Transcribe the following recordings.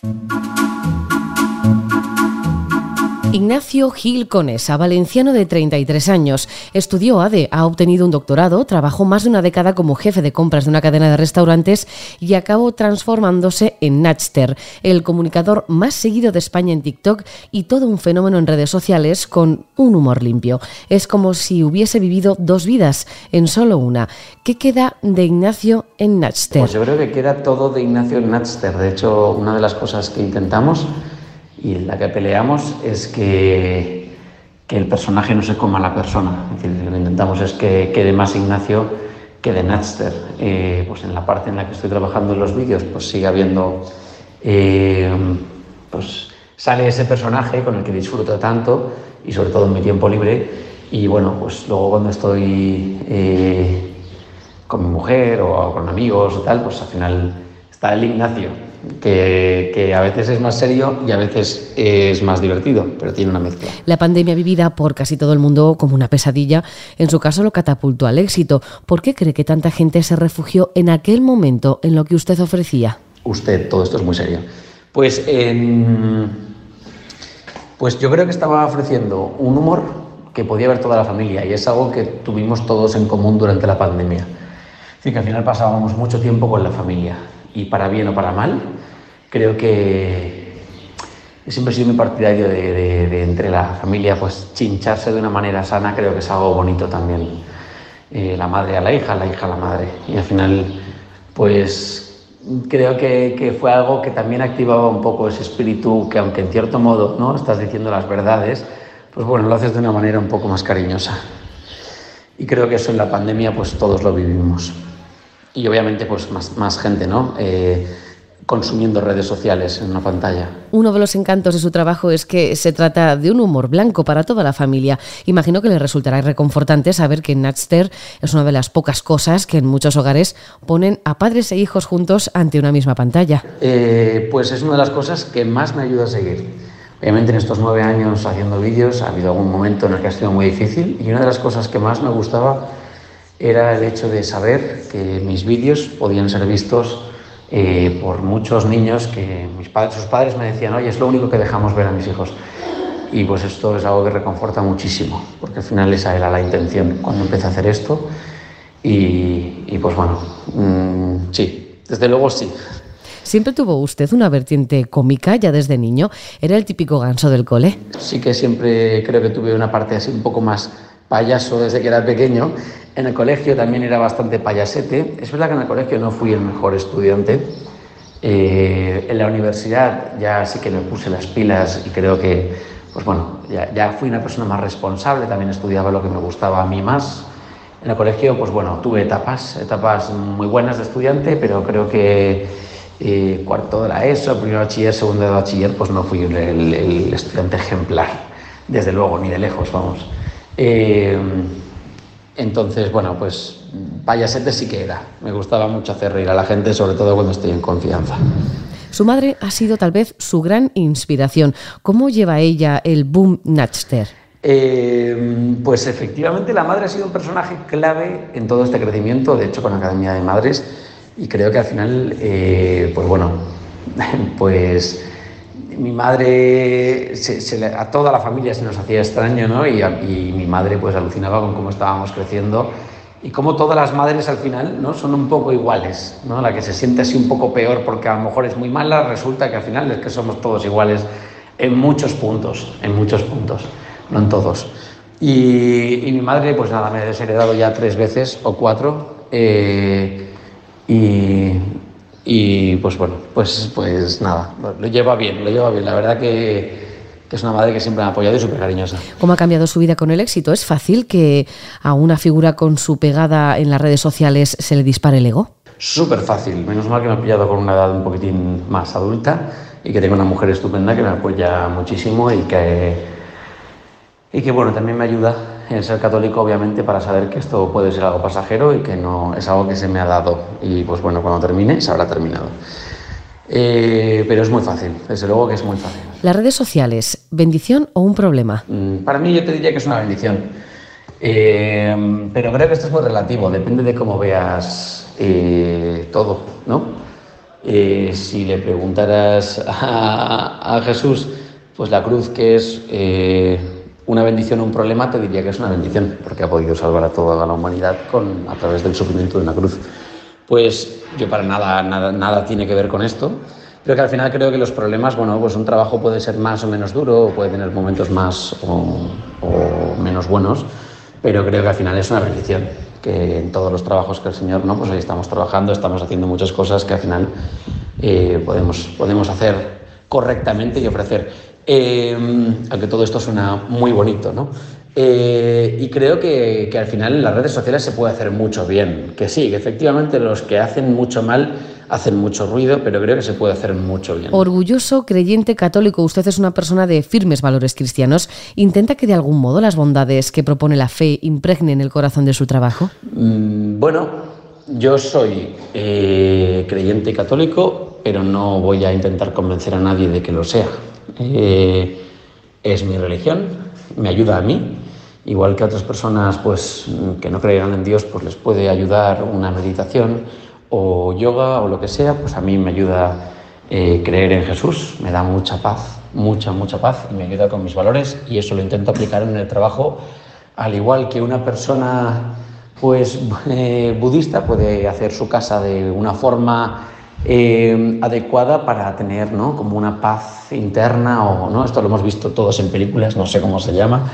Thank you. Ignacio Gil Conesa, valenciano de 33 años, estudió ADE, ha obtenido un doctorado, trabajó más de una década como jefe de compras de una cadena de restaurantes y acabó transformándose en Natchter, el comunicador más seguido de España en TikTok y todo un fenómeno en redes sociales con un humor limpio. Es como si hubiese vivido dos vidas en solo una. ¿Qué queda de Ignacio en Natchter? Pues yo creo que queda todo de Ignacio en Natchter. De hecho, una de las cosas que intentamos y la que peleamos es que, que, el personaje no se coma la persona. Lo que intentamos es que quede más Ignacio que de Natster. Eh, pues en la parte en la que estoy trabajando en los vídeos, pues sigue habiendo. Eh, pues sale ese personaje con el que disfruto tanto y sobre todo en mi tiempo libre. Y bueno, pues luego cuando estoy eh, con mi mujer o con amigos o tal, pues al final está el Ignacio que, a veces es más serio y a veces es más divertido, pero tiene una mezcla. La pandemia vivida por casi todo el mundo como una pesadilla, en su caso lo catapultó al éxito. ¿Por qué cree que tanta gente se refugió en aquel momento en lo que usted ofrecía? Usted, todo esto es muy serio. Pues, pues yo creo que estaba ofreciendo un humor que podía ver toda la familia y es algo que tuvimos todos en común durante la pandemia. Es que al final pasábamos mucho tiempo con la familia y para bien o para mal, creo que siempre he sido muy partidario de, entre la familia, pues chincharse de una manera sana, creo que es algo bonito también. Eh, la madre a la hija, la hija a la madre. Y al final, pues creo que, que, fue algo que también activaba un poco ese espíritu que aunque en cierto modo no estás diciendo las verdades, pues bueno, lo haces de una manera un poco más cariñosa. Y creo que eso en la pandemia pues todos lo vivimos y obviamente pues más, más gente, ¿no? Eh, consumiendo redes sociales en una pantalla. Uno de los encantos de su trabajo es que se trata de un humor blanco para toda la familia. Imagino que le resultará reconfortante saber que Natster es una de las pocas cosas que en muchos hogares ponen a padres e hijos juntos ante una misma pantalla. Eh, pues es una de las cosas que más me ayuda a seguir. Obviamente en estos nueve años haciendo vídeos ha habido algún momento en el que ha sido muy difícil y una de las cosas que más me gustaba era el hecho de saber que mis vídeos podían ser vistos eh, por muchos niños que mis padres, sus padres me decían, oye, es lo único que dejamos ver a mis hijos. Y pues esto es algo que reconforta muchísimo, porque al final esa era la intención cuando empecé a hacer esto. Y, pues bueno, mm, sí, desde luego sí. ¿Siempre tuvo usted una vertiente cómica ya desde niño? ¿Era el típico ganso del cole? Sí que siempre creo que tuve una parte así un poco más payaso desde que era pequeño. En el colegio también era bastante payasete. Es verdad que en el colegio no fui el mejor estudiante. Eh, en la universidad ya sí que me puse las pilas y creo que, pues bueno, ya, ya, fui una persona más responsable, también estudiaba lo que me gustaba a mí más. En el colegio, pues bueno, tuve etapas, etapas muy buenas de estudiante, pero creo que eh, cuarto de la ESO, primero bachiller, segundo de bachiller, pues no fui el, el estudiante ejemplar, desde luego, ni de lejos, vamos. Eh, entonces, bueno, pues payasete sí que era. Me gustaba mucho hacer reír a la gente, sobre todo cuando estoy en confianza. Su madre ha sido tal vez su gran inspiración. ¿Cómo lleva ella el boom Natchter? Eh, pues efectivamente la madre ha sido un personaje clave en todo este crecimiento, de hecho con la Academia de Madres, y creo que al final, eh, pues bueno, pues mi madre, a toda la familia se nos hacía extraño, ¿no? Y, mi madre pues alucinaba con cómo estábamos creciendo y cómo todas las madres al final, ¿no? Son un poco iguales, ¿no? La que se siente así un poco peor porque a lo mejor es muy mala, resulta que al final es que somos todos iguales en muchos puntos, en muchos puntos, no en todos. Y, mi madre, pues nada, me ha desheredado ya tres veces o cuatro. Eh, y, y pues bueno, pues, pues nada, lo lleva bien, lo lleva bien. La verdad que, es una madre que siempre me ha apoyado y súper cariñosa. ¿Cómo ha cambiado su vida con el éxito? ¿Es fácil que a una figura con su pegada en las redes sociales se le dispare el ego? Súper fácil. Menos mal que me ha pillado con una edad un poquitín más adulta y que tengo una mujer estupenda que me apoya muchísimo y que, y que bueno, también me ayuda en ser católico, obviamente, para saber que esto puede ser algo pasajero y que no es algo que se me ha dado. Y pues bueno, cuando termine, se habrá terminado. Eh, pero es muy fácil, desde luego que es muy fácil. ¿Las redes sociales, bendición o un problema? Mm, para mí yo te diría que es una bendición. Eh, pero creo que esto es muy relativo, depende de cómo veas eh, todo, ¿no? Si le preguntaras a, Jesús, pues la cruz que es bendición o un problema, te diría que es una bendición, porque ha podido salvar a toda la humanidad con, a través del sufrimiento de una cruz. Pues yo para nada, nada, nada tiene que ver con esto. Creo que al final creo que los problemas, bueno, pues un trabajo puede ser más o menos duro, o puede tener momentos más o, menos buenos, pero creo que al final es una bendición que en todos los trabajos que el Señor, ¿no? Pues ahí estamos trabajando, estamos haciendo muchas cosas que al final eh, podemos, podemos hacer correctamente y ofrecer. Eh, aunque todo esto suena muy bonito, ¿no? Eh, y creo que, que, al final en las redes sociales se puede hacer mucho bien. Que sí, que efectivamente los que hacen mucho mal hacen mucho ruido, pero creo que se puede hacer mucho bien. Orgulloso, creyente, católico, usted es una persona de firmes valores cristianos. ¿Intenta que de algún modo las bondades que propone la fe impregnen el corazón de su trabajo? Mm, bueno, yo soy eh, creyente católico, pero no voy a intentar convencer a nadie de que lo sea. Eh, es mi religión, me ayuda a mí. Igual que a otras personas pues, que no creerán en Dios, pues les puede ayudar una meditación o yoga o lo que sea, pues a mí me ayuda eh, creer en Jesús, me da mucha paz, mucha, mucha paz y me ayuda con mis valores y eso lo intento aplicar en el trabajo, al igual que una persona pues eh, budista puede hacer su casa de una forma eh, adecuada para tener ¿no? como una paz interna o no esto lo hemos visto todos en películas no sé cómo se llama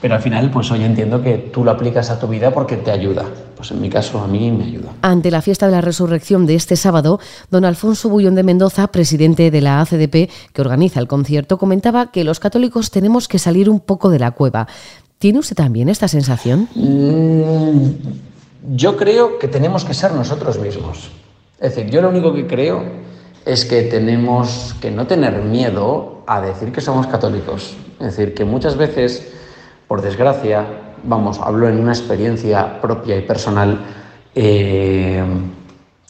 pero al final, pues hoy entiendo que tú lo aplicas a tu vida porque te ayuda. Pues en mi caso, a mí me ayuda. Ante la fiesta de la resurrección de este sábado, don Alfonso Bullón de Mendoza, presidente de la ACDP, que organiza el concierto, comentaba que los católicos tenemos que salir un poco de la cueva. ¿Tiene usted también esta sensación? Mm, yo creo que tenemos que ser nosotros mismos. Es decir, yo lo único que creo es que tenemos que no tener miedo a decir que somos católicos. Es decir, que muchas veces por desgracia, vamos, hablo en una experiencia propia y personal, eh,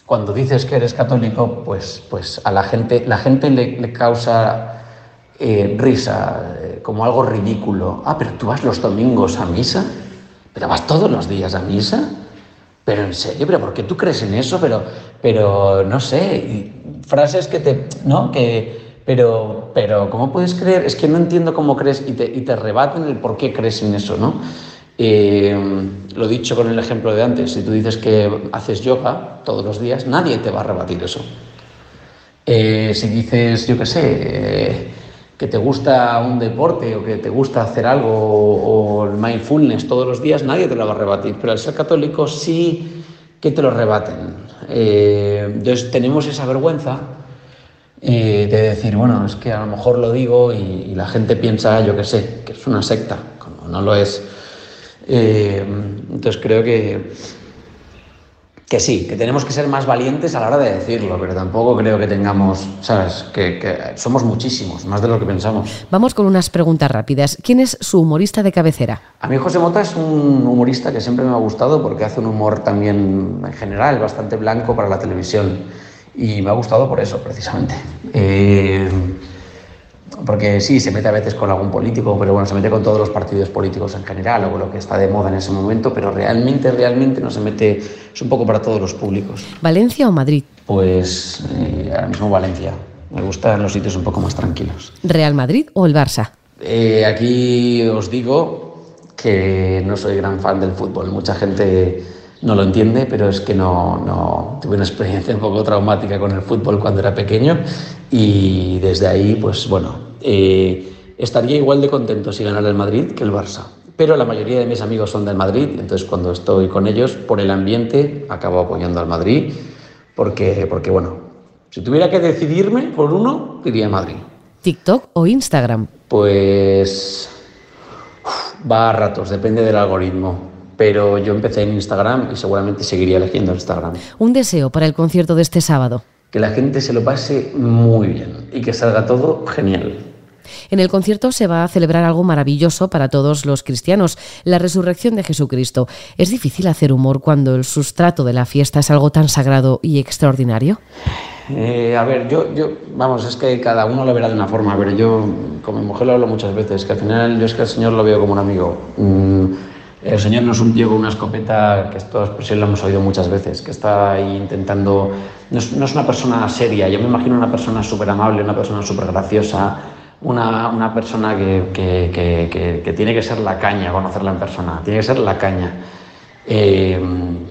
cuando dices que eres católico, pues, pues a la gente, la gente le, causa eh, risa, eh, como algo ridículo. Ah, pero tú vas los domingos a misa, pero vas todos los días a misa. Pero en serio, pero ¿por qué tú crees en eso? Pero, pero no sé, frases que te, ¿no? Que, pero, pero ¿cómo puedes creer? Es que no entiendo cómo crees y te, y te rebaten el por qué crees en eso, ¿no? Eh, lo dicho con el ejemplo de antes, si tú dices que haces yoga todos los días, nadie te va a rebatir eso. Eh, si dices, yo qué sé, eh, que te gusta un deporte o que te gusta hacer algo o, el mindfulness todos los días, nadie te lo va a rebatir. Pero al ser católico sí que te lo rebaten. entonces tenemos esa vergüenza de decir, bueno, es que a lo mejor lo digo y, la gente piensa, yo qué sé, que es una secta, como no lo es. Eh, entonces creo que, que sí, que tenemos que ser más valientes a la hora de decirlo, pero tampoco creo que tengamos, ¿sabes? Que, que, somos muchísimos, más de lo que pensamos. Vamos con unas preguntas rápidas. ¿Quién es su humorista de cabecera? A mí José Mota es un humorista que siempre me ha gustado porque hace un humor también en general bastante blanco para la televisión y me ha gustado por eso, precisamente. Eh, porque sí, se mete a veces con algún político, pero bueno, se mete con todos los partidos políticos en general o con lo que está de moda en ese momento, pero realmente, realmente no se mete, es un poco para todos los públicos. ¿Valencia o Madrid? Pues eh, ahora mismo Valencia. Me gustan los sitios un poco más tranquilos. ¿Real Madrid o el Barça? Eh, aquí os digo que no soy gran fan del fútbol. Mucha gente no lo entiende, pero es que no, no, tuve una experiencia un poco traumática con el fútbol cuando era pequeño y desde ahí, pues bueno, eh, estaría igual de contento si ganara el Madrid que el Barça. Pero la mayoría de mis amigos son del Madrid, entonces cuando estoy con ellos, por el ambiente, acabo apoyando al Madrid, porque, porque bueno, si tuviera que decidirme por uno, diría Madrid. ¿TikTok o Instagram? Pues va a ratos, depende del algoritmo pero yo empecé en Instagram y seguramente seguiría eligiendo Instagram. Un deseo para el concierto de este sábado. Que la gente se lo pase muy bien y que salga todo genial. En el concierto se va a celebrar algo maravilloso para todos los cristianos, la resurrección de Jesucristo. ¿Es difícil hacer humor cuando el sustrato de la fiesta es algo tan sagrado y extraordinario? Eh, a ver, yo, yo, vamos, es que cada uno lo verá de una forma, pero yo con mi mujer lo hablo muchas veces, que al final yo es que al Señor lo veo como un amigo. Mm, El Señor no es un con una escopeta, que esta expresión lo hemos oído muchas veces, que está ahí intentando... No es, una persona seria, yo me imagino una persona súper amable, una persona súper graciosa, una, una persona que, que, que, tiene que ser la caña, conocerla en persona, tiene que ser la caña. Eh,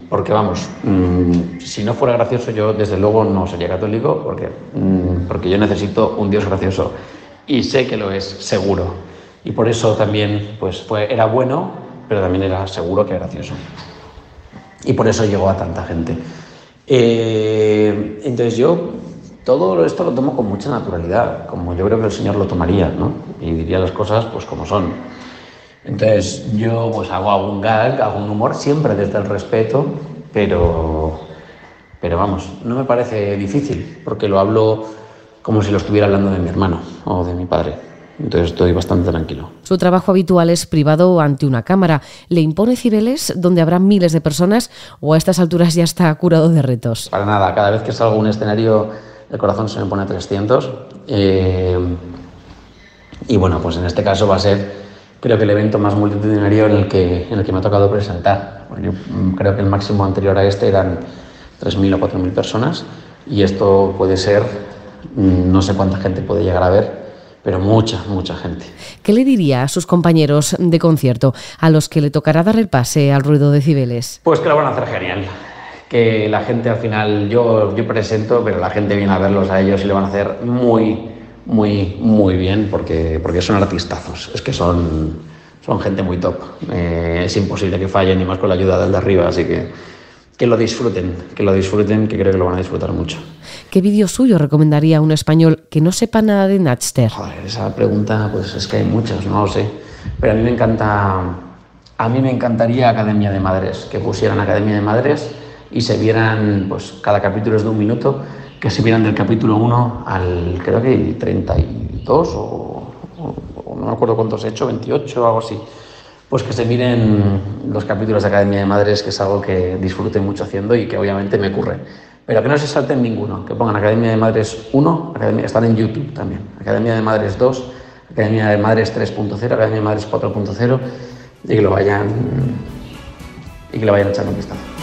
porque vamos, mm, si no fuera gracioso yo desde luego no sería católico, porque, mm, porque yo necesito un Dios gracioso y sé que lo es, seguro. Y por eso también pues, fue, era bueno pero también era seguro que gracioso. Y por eso llegó a tanta gente. Eh, entonces yo todo esto lo tomo con mucha naturalidad, como yo creo que el Señor lo tomaría, ¿no? Y diría las cosas pues como son. Entonces yo pues hago algún gag, hago un humor, siempre desde el respeto, pero, pero vamos, no me parece difícil, porque lo hablo como si lo estuviera hablando de mi hermano o de mi padre. Entonces estoy bastante tranquilo. Su trabajo habitual es privado ante una cámara. ¿Le impone Cibeles donde habrá miles de personas o a estas alturas ya está curado de retos? Para nada, cada vez que salgo a un escenario el corazón se me pone a 300. Eh, y bueno, pues en este caso va a ser creo que el evento más multitudinario en el que, en el que me ha tocado presentar. Yo mm, creo que el máximo anterior a este eran 3.000 o 4.000 personas y esto puede ser, mm, no sé cuánta gente puede llegar a ver, pero mucha, mucha gente. ¿Qué le diría a sus compañeros de concierto, a los que le tocará dar el pase al ruido de Cibeles? Pues que lo van a hacer genial. Que la gente al final, yo, yo presento, pero la gente viene a verlos a ellos y lo van a hacer muy, muy, muy bien porque, porque son artistazos. Es que son, son gente muy top. Eh, es imposible que fallen, ni más con la ayuda del de arriba, así que que lo disfruten, que lo disfruten, que creo que lo van a disfrutar mucho. ¿Qué vídeo suyo recomendaría a un español que no sepa nada de Natster? Joder, esa pregunta, pues es que hay muchos, no lo sé. Pero a mí me encanta, a mí me encantaría Academia de Madres, que pusieran Academia de Madres y se vieran, pues cada capítulo es de un minuto, que se vieran del capítulo 1 al, creo que 32 o, o no me acuerdo cuántos he hecho, 28 o algo así pues que se miren los capítulos de Academia de Madres, que es algo que disfruten mucho haciendo y que obviamente me ocurre. Pero que no se salten ninguno, que pongan Academia de Madres 1, Academia, están en YouTube también, Academia de Madres 2, Academia de Madres 3.0, Academia de Madres 4.0 y que lo vayan y que lo vayan echando un vistazo.